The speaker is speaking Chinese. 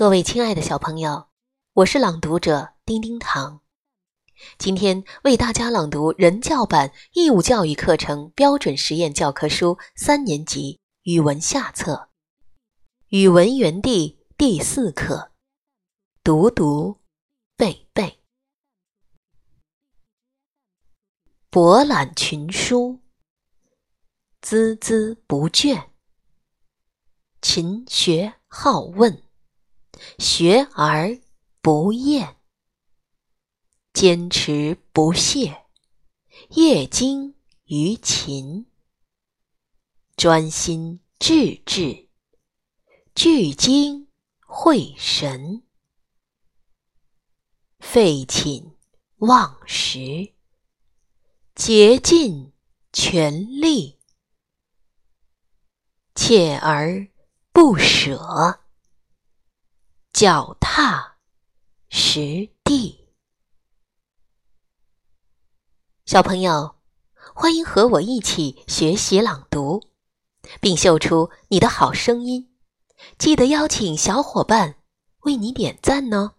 各位亲爱的小朋友，我是朗读者丁丁糖。今天为大家朗读人教版义务教育课程标准实验教科书三年级语文下册《语文园地》第四课：读读背背。博览群书，孜孜不倦，勤学好问。学而不厌，坚持不懈，业精于勤，专心致志，聚精会神，废寝忘食，竭尽全力，锲而不舍。脚踏实地，小朋友，欢迎和我一起学习朗读，并秀出你的好声音。记得邀请小伙伴为你点赞呢。